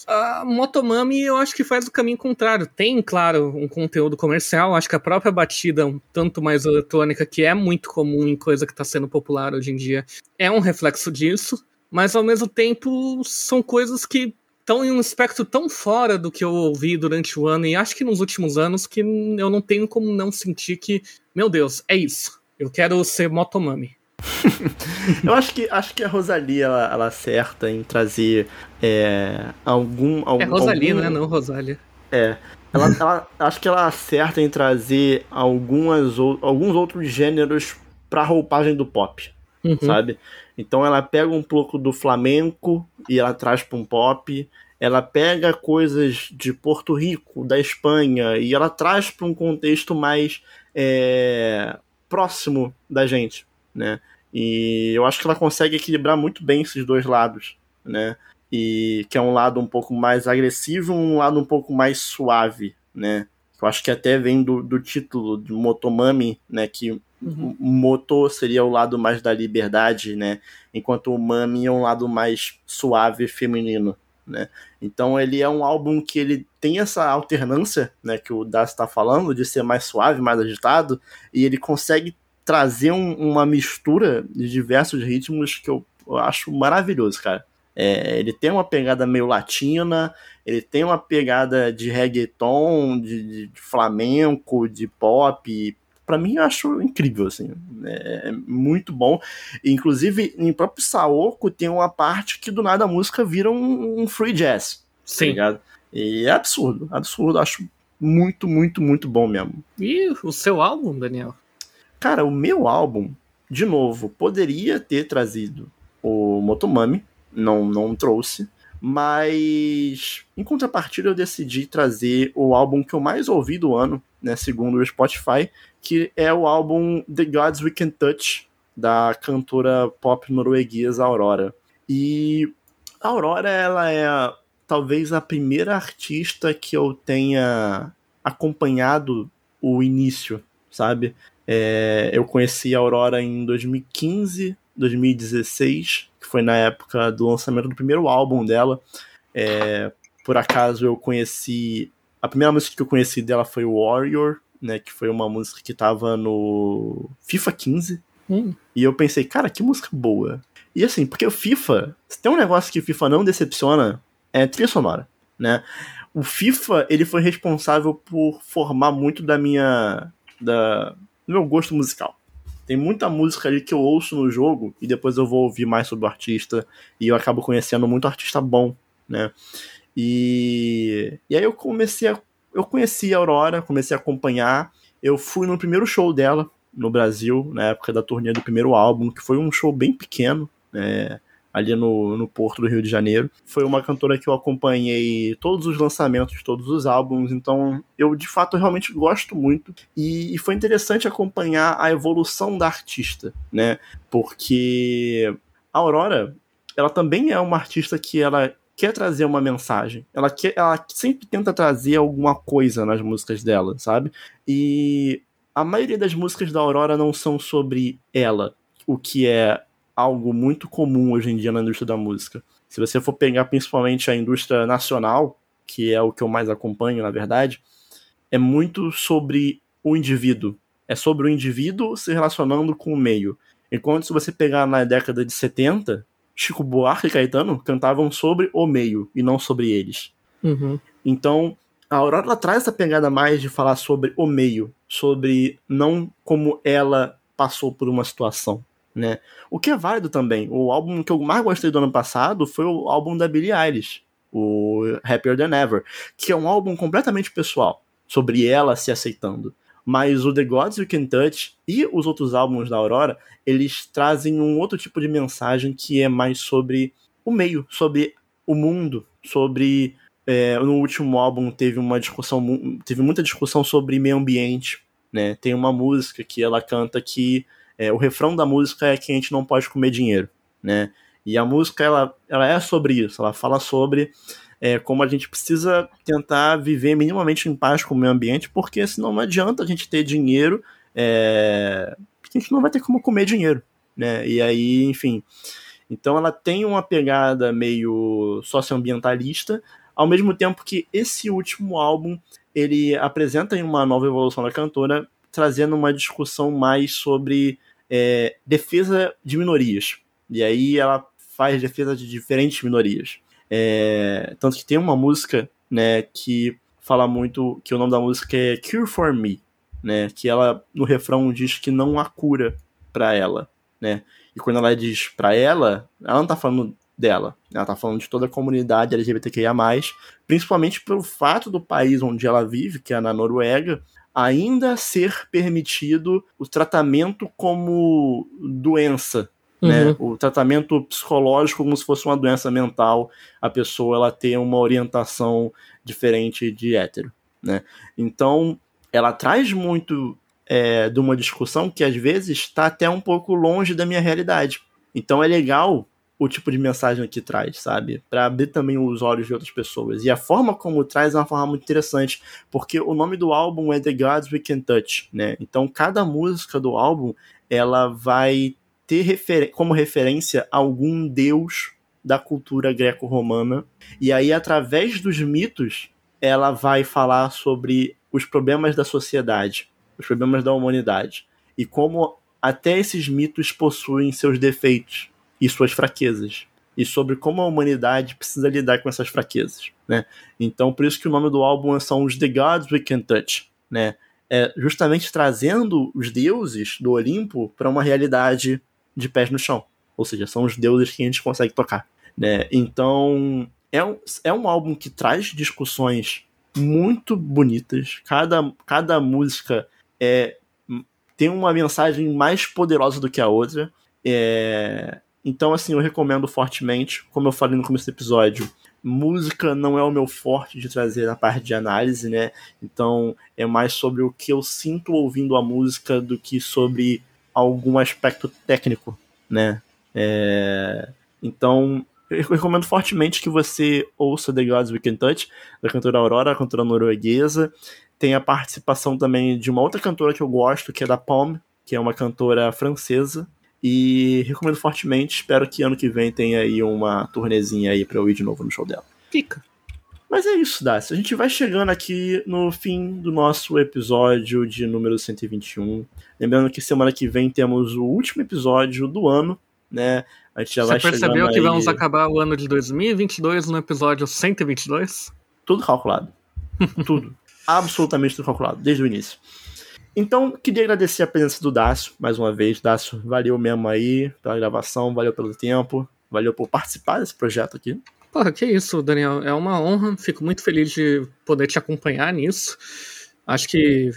a Motomami eu acho que faz o caminho contrário. Tem, claro, um conteúdo comercial. Acho que a própria batida, um tanto mais eletrônica, que é muito comum em coisa que está sendo popular hoje em dia, é um reflexo disso. Mas ao mesmo tempo, são coisas que estão em um espectro tão fora do que eu ouvi durante o ano e acho que nos últimos anos que eu não tenho como não sentir que, meu Deus, é isso. Eu quero ser Motomami. eu acho que acho que a Rosalie ela, ela acerta em trazer é, algum, algum. É Rosalie, algum, né? Não Rosália. É. Ela, ela, acho que ela acerta em trazer algumas, alguns outros gêneros pra roupagem do pop. Uhum. Sabe? Então ela pega um pouco do flamenco e ela traz para um pop. Ela pega coisas de Porto Rico, da Espanha, e ela traz para um contexto mais é, próximo da gente, né? E eu acho que ela consegue equilibrar muito bem esses dois lados, né? E que é um lado um pouco mais agressivo e um lado um pouco mais suave, né? Eu acho que até vem do, do título de Motomami, né? Que Uhum. O motor seria o lado mais da liberdade, né? Enquanto o Mami é um lado mais suave feminino, né? Então ele é um álbum que ele tem essa alternância, né? Que o Das está falando, de ser mais suave, mais agitado, e ele consegue trazer um, uma mistura de diversos ritmos que eu, eu acho maravilhoso, cara. É, ele tem uma pegada meio latina, ele tem uma pegada de reggaeton, de, de flamenco, de pop, para mim eu acho incrível, assim. É, é muito bom. Inclusive, em próprio Saoko tem uma parte que do nada a música vira um, um free jazz. Tá Sim. Tá e é absurdo, absurdo. Acho muito, muito, muito bom mesmo. E o seu álbum, Daniel? Cara, o meu álbum, de novo, poderia ter trazido o Motomami, não, não trouxe. Mas em contrapartida eu decidi trazer o álbum que eu mais ouvi do ano, né, segundo o Spotify, que é o álbum The Gods We Can Touch, da cantora pop norueguesa Aurora. E a Aurora, ela é talvez a primeira artista que eu tenha acompanhado o início, sabe? É, eu conheci a Aurora em 2015, 2016, que foi na época do lançamento do primeiro álbum dela. É, por acaso eu conheci. A primeira música que eu conheci dela foi Warrior, né? Que foi uma música que tava no FIFA 15. Hum. E eu pensei, cara, que música boa. E assim, porque o FIFA, se tem um negócio que o FIFA não decepciona, é trilha sonora, né? O FIFA, ele foi responsável por formar muito da minha. Da, do meu gosto musical. Tem muita música ali que eu ouço no jogo e depois eu vou ouvir mais sobre o artista e eu acabo conhecendo muito artista bom, né? E, e aí eu comecei a. Eu conheci a Aurora, comecei a acompanhar. Eu fui no primeiro show dela no Brasil, na época da turnê do primeiro álbum, que foi um show bem pequeno. Né? Ali no, no Porto do Rio de Janeiro. Foi uma cantora que eu acompanhei todos os lançamentos, todos os álbuns, então eu de fato realmente gosto muito. E, e foi interessante acompanhar a evolução da artista, né? Porque a Aurora, ela também é uma artista que ela quer trazer uma mensagem. Ela, quer, ela sempre tenta trazer alguma coisa nas músicas dela, sabe? E a maioria das músicas da Aurora não são sobre ela, o que é algo muito comum hoje em dia na indústria da música. Se você for pegar principalmente a indústria nacional, que é o que eu mais acompanho, na verdade, é muito sobre o indivíduo. É sobre o indivíduo se relacionando com o meio. Enquanto se você pegar na década de 70, Chico Buarque e Caetano cantavam sobre o meio e não sobre eles. Uhum. Então, a Aurora traz essa pegada mais de falar sobre o meio, sobre não como ela passou por uma situação, né? O que é válido também. O álbum que eu mais gostei do ano passado foi o álbum da Billie Eilish, o Happier Than Ever, que é um álbum completamente pessoal, sobre ela se aceitando. Mas o The Gods You Can Touch e os outros álbuns da Aurora, eles trazem um outro tipo de mensagem que é mais sobre o meio, sobre o mundo, sobre é, no último álbum teve uma discussão, teve muita discussão sobre meio ambiente, né? Tem uma música que ela canta que é, o refrão da música é que a gente não pode comer dinheiro, né? E a música ela, ela é sobre isso, ela fala sobre é, como a gente precisa tentar viver minimamente em paz com o meio ambiente, porque senão não adianta a gente ter dinheiro, é, a gente não vai ter como comer dinheiro, né? E aí, enfim. Então ela tem uma pegada meio socioambientalista, ao mesmo tempo que esse último álbum ele apresenta uma nova evolução da cantora, trazendo uma discussão mais sobre é, defesa de minorias. E aí ela faz defesa de diferentes minorias. É, tanto que tem uma música né, que fala muito que o nome da música é Cure for Me, né, que ela no refrão diz que não há cura para ela, né? E quando ela diz para ela, ela não tá falando dela. Ela tá falando de toda a comunidade LGBTQIA+, principalmente pelo fato do país onde ela vive, que é na Noruega, ainda ser permitido o tratamento como doença, né? Uhum. O tratamento psicológico como se fosse uma doença mental, a pessoa ela ter uma orientação diferente de hétero, né? Então, ela traz muito é, de uma discussão que às vezes está até um pouco longe da minha realidade. Então é legal o tipo de mensagem que traz, sabe? Para abrir também os olhos de outras pessoas. E a forma como traz é uma forma muito interessante, porque o nome do álbum é The Gods We Can Touch, né? Então cada música do álbum ela vai ter refer como referência algum deus da cultura greco-romana. E aí através dos mitos ela vai falar sobre os problemas da sociedade, os problemas da humanidade e como até esses mitos possuem seus defeitos e suas fraquezas e sobre como a humanidade precisa lidar com essas fraquezas, né? Então, por isso que o nome do álbum são os The Gods We Can Touch, né? É justamente trazendo os deuses do Olimpo para uma realidade de pés no chão. Ou seja, são os deuses que a gente consegue tocar, né? Então, é um, é um álbum que traz discussões muito bonitas. Cada, cada música é, tem uma mensagem mais poderosa do que a outra. É, então, assim, eu recomendo fortemente. Como eu falei no começo do episódio, música não é o meu forte de trazer a parte de análise, né? Então, é mais sobre o que eu sinto ouvindo a música do que sobre algum aspecto técnico, né? É... Então, eu recomendo fortemente que você ouça The Gods We Can Touch, da cantora Aurora, a cantora norueguesa. Tem a participação também de uma outra cantora que eu gosto, que é da Palm, que é uma cantora francesa. E recomendo fortemente. Espero que ano que vem tenha aí uma turnezinha aí pra eu ir de novo no show dela. Fica. Mas é isso, Dácio. A gente vai chegando aqui no fim do nosso episódio de número 121. Lembrando que semana que vem temos o último episódio do ano, né? A gente já Você vai percebeu que aí... vamos acabar o ano de 2022 no episódio 122? Tudo calculado. tudo. Absolutamente tudo calculado, desde o início. Então, queria agradecer a presença do Dácio, mais uma vez. Dácio, valeu mesmo aí pela gravação, valeu pelo tempo, valeu por participar desse projeto aqui. Porra, que isso, Daniel. É uma honra, fico muito feliz de poder te acompanhar nisso. Acho que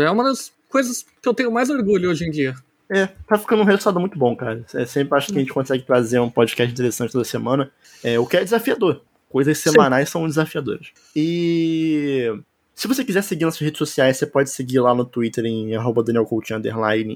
é uma das coisas que eu tenho mais orgulho hoje em dia. É, tá ficando um resultado muito bom, cara. É, sempre acho que a gente consegue trazer um podcast interessante toda semana. É, o que é desafiador. Coisas semanais Sim. são desafiadoras. E se você quiser seguir nossas redes sociais, você pode seguir lá no Twitter em arroba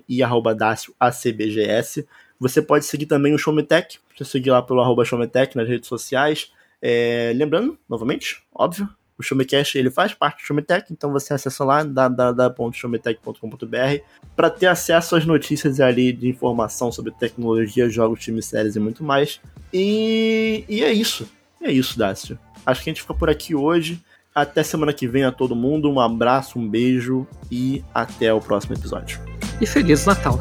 e arroba ACBGS. Você pode seguir também o Showmetech, você seguir lá pelo Showmetech nas redes sociais. É, lembrando, novamente, óbvio, O Showmecast ele faz parte do Showmetech, então você acessa lá www.showmetech.com.br para ter acesso às notícias ali de informação sobre tecnologia, jogos, times, séries e muito mais. E, e é isso. É isso, Dácio. Acho que a gente fica por aqui hoje. Até semana que vem a todo mundo. Um abraço, um beijo e até o próximo episódio. E Feliz Natal!